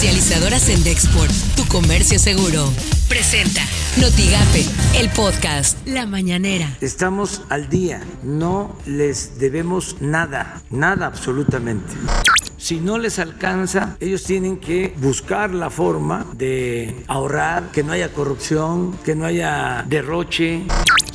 Comercializadoras en Dexport, tu comercio seguro. Presenta Notigape, el podcast La Mañanera. Estamos al día, no les debemos nada, nada absolutamente. Si no les alcanza, ellos tienen que buscar la forma de ahorrar, que no haya corrupción, que no haya derroche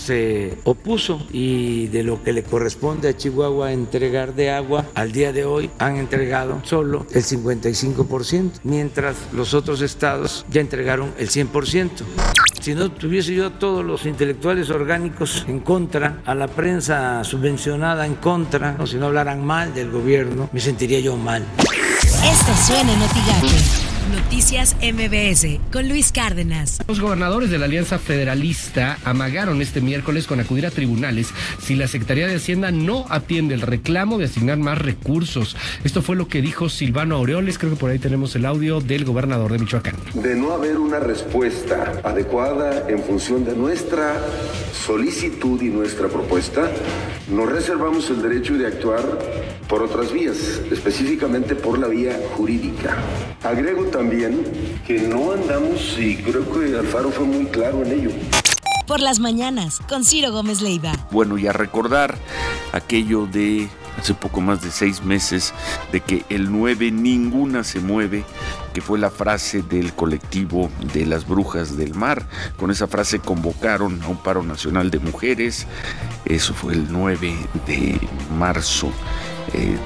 se opuso y de lo que le corresponde a Chihuahua entregar de agua, al día de hoy han entregado solo el 55%, mientras los otros estados ya entregaron el 100%. Si no tuviese yo a todos los intelectuales orgánicos en contra, a la prensa subvencionada en contra, o si no hablaran mal del gobierno, me sentiría yo mal. Esto suena en Noticias MBS con Luis Cárdenas. Los gobernadores de la Alianza Federalista amagaron este miércoles con acudir a tribunales si la Secretaría de Hacienda no atiende el reclamo de asignar más recursos. Esto fue lo que dijo Silvano Aureoles, creo que por ahí tenemos el audio del gobernador de Michoacán. De no haber una respuesta adecuada en función de nuestra solicitud y nuestra propuesta, nos reservamos el derecho de actuar por otras vías, específicamente por la vía jurídica. Agrego también que no andamos, y creo que Alfaro fue muy claro en ello. Por las mañanas, con Ciro Gómez Leiva. Bueno, y a recordar aquello de hace poco más de seis meses de que el 9 ninguna se mueve, que fue la frase del colectivo de las brujas del mar. Con esa frase convocaron a un paro nacional de mujeres. Eso fue el 9 de marzo. Eh,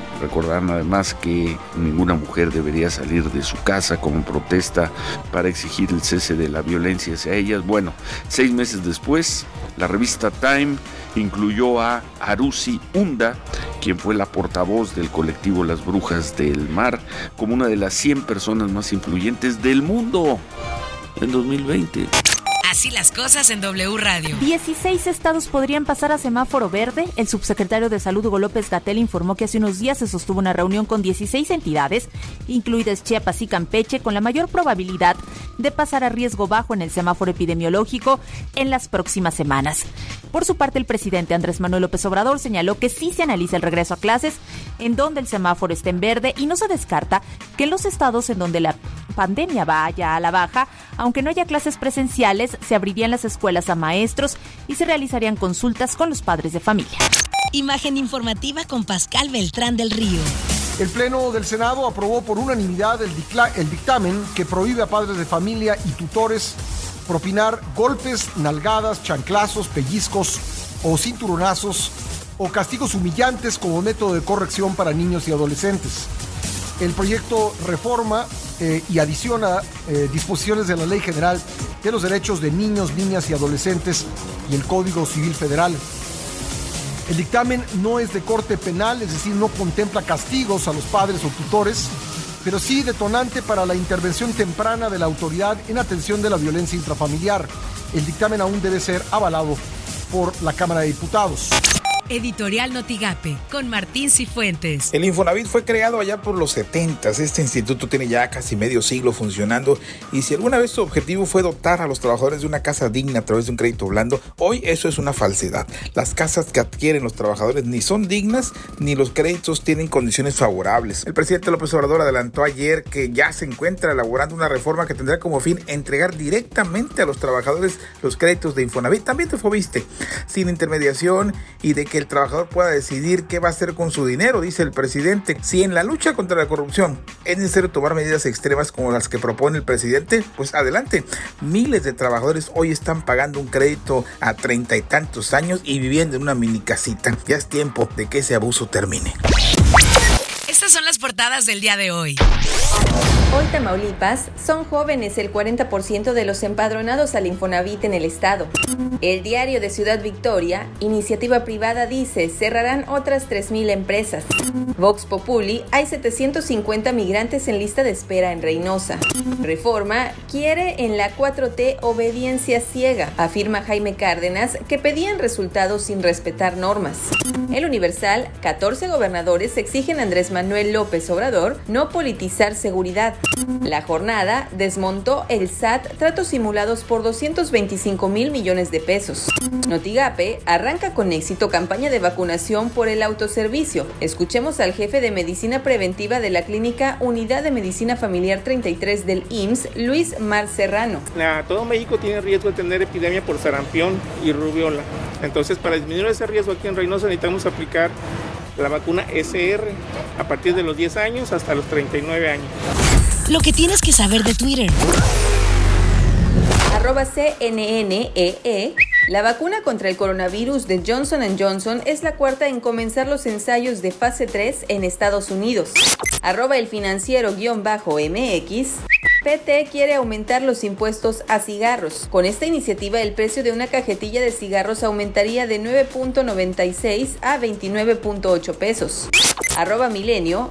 además que ninguna mujer debería salir de su casa como protesta para exigir el cese de la violencia hacia ellas. Bueno, seis meses después, la revista Time incluyó a Arusi Hunda, quien fue la portavoz del colectivo Las Brujas del Mar, como una de las 100 personas más influyentes del mundo en 2020. Así las cosas en W Radio. 16 estados podrían pasar a semáforo verde. El subsecretario de Salud Hugo López Gatel informó que hace unos días se sostuvo una reunión con 16 entidades, incluidas Chiapas y Campeche, con la mayor probabilidad de pasar a riesgo bajo en el semáforo epidemiológico en las próximas semanas. Por su parte, el presidente Andrés Manuel López Obrador señaló que sí se analiza el regreso a clases en donde el semáforo esté en verde y no se descarta que en los estados en donde la pandemia vaya a la baja, aunque no haya clases presenciales, se abrirían las escuelas a maestros y se realizarían consultas con los padres de familia. Imagen informativa con Pascal Beltrán del Río. El Pleno del Senado aprobó por unanimidad el, el dictamen que prohíbe a padres de familia y tutores propinar golpes, nalgadas, chanclazos, pellizcos o cinturonazos o castigos humillantes como método de corrección para niños y adolescentes. El proyecto reforma eh, y adiciona eh, disposiciones de la Ley General de los Derechos de Niños, Niñas y Adolescentes y el Código Civil Federal. El dictamen no es de corte penal, es decir, no contempla castigos a los padres o tutores, pero sí detonante para la intervención temprana de la autoridad en atención de la violencia intrafamiliar. El dictamen aún debe ser avalado por la Cámara de Diputados. Editorial Notigape, con Martín Cifuentes. El Infonavit fue creado allá por los 70. Este instituto tiene ya casi medio siglo funcionando y si alguna vez su objetivo fue dotar a los trabajadores de una casa digna a través de un crédito blando, hoy eso es una falsedad. Las casas que adquieren los trabajadores ni son dignas ni los créditos tienen condiciones favorables. El presidente López Obrador adelantó ayer que ya se encuentra elaborando una reforma que tendrá como fin entregar directamente a los trabajadores los créditos de Infonavit. También te viste, sin intermediación y de que el trabajador pueda decidir qué va a hacer con su dinero, dice el presidente. Si en la lucha contra la corrupción es necesario tomar medidas extremas como las que propone el presidente, pues adelante. Miles de trabajadores hoy están pagando un crédito a treinta y tantos años y viviendo en una mini casita. Ya es tiempo de que ese abuso termine. Portadas del día de hoy. Hoy Tamaulipas son jóvenes el 40% de los empadronados al Infonavit en el estado. El diario de Ciudad Victoria, iniciativa privada dice, cerrarán otras 3.000 empresas. Vox Populi, hay 750 migrantes en lista de espera en Reynosa. Reforma quiere en la 4T obediencia ciega, afirma Jaime Cárdenas, que pedían resultados sin respetar normas. El Universal, 14 gobernadores exigen a Andrés Manuel López López no politizar seguridad. La jornada desmontó el SAT tratos simulados por 225 mil millones de pesos. Notigape arranca con éxito campaña de vacunación por el autoservicio. Escuchemos al jefe de medicina preventiva de la clínica Unidad de Medicina Familiar 33 del IMSS, Luis Mar Serrano. todo México tiene riesgo de tener epidemia por sarampión y rubiola. Entonces, para disminuir ese riesgo aquí en Reynosa necesitamos aplicar la vacuna SR a partir de los 10 años hasta los 39 años. Lo que tienes que saber de Twitter. Arroba CNNEE. E. La vacuna contra el coronavirus de Johnson Johnson es la cuarta en comenzar los ensayos de fase 3 en Estados Unidos. Arroba el financiero-MX. PT quiere aumentar los impuestos a cigarros. Con esta iniciativa, el precio de una cajetilla de cigarros aumentaría de 9.96 a 29.8 pesos. Arroba Milenio.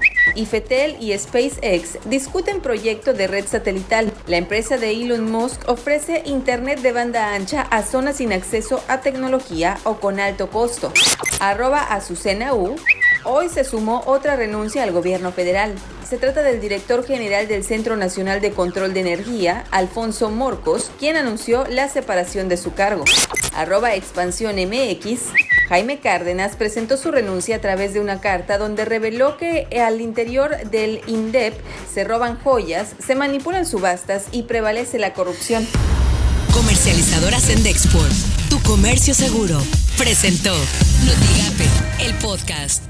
Fetel y SpaceX discuten proyecto de red satelital. La empresa de Elon Musk ofrece Internet de banda ancha a zonas sin acceso a tecnología o con alto costo. Arroba Azucena U. Hoy se sumó otra renuncia al gobierno federal. Se trata del director general del Centro Nacional de Control de Energía, Alfonso Morcos, quien anunció la separación de su cargo. Arroba Expansión MX. Jaime Cárdenas presentó su renuncia a través de una carta donde reveló que al interior del INDEP se roban joyas, se manipulan subastas y prevalece la corrupción. Comercializadora Sendexport, tu comercio seguro, presentó Notigape, el podcast.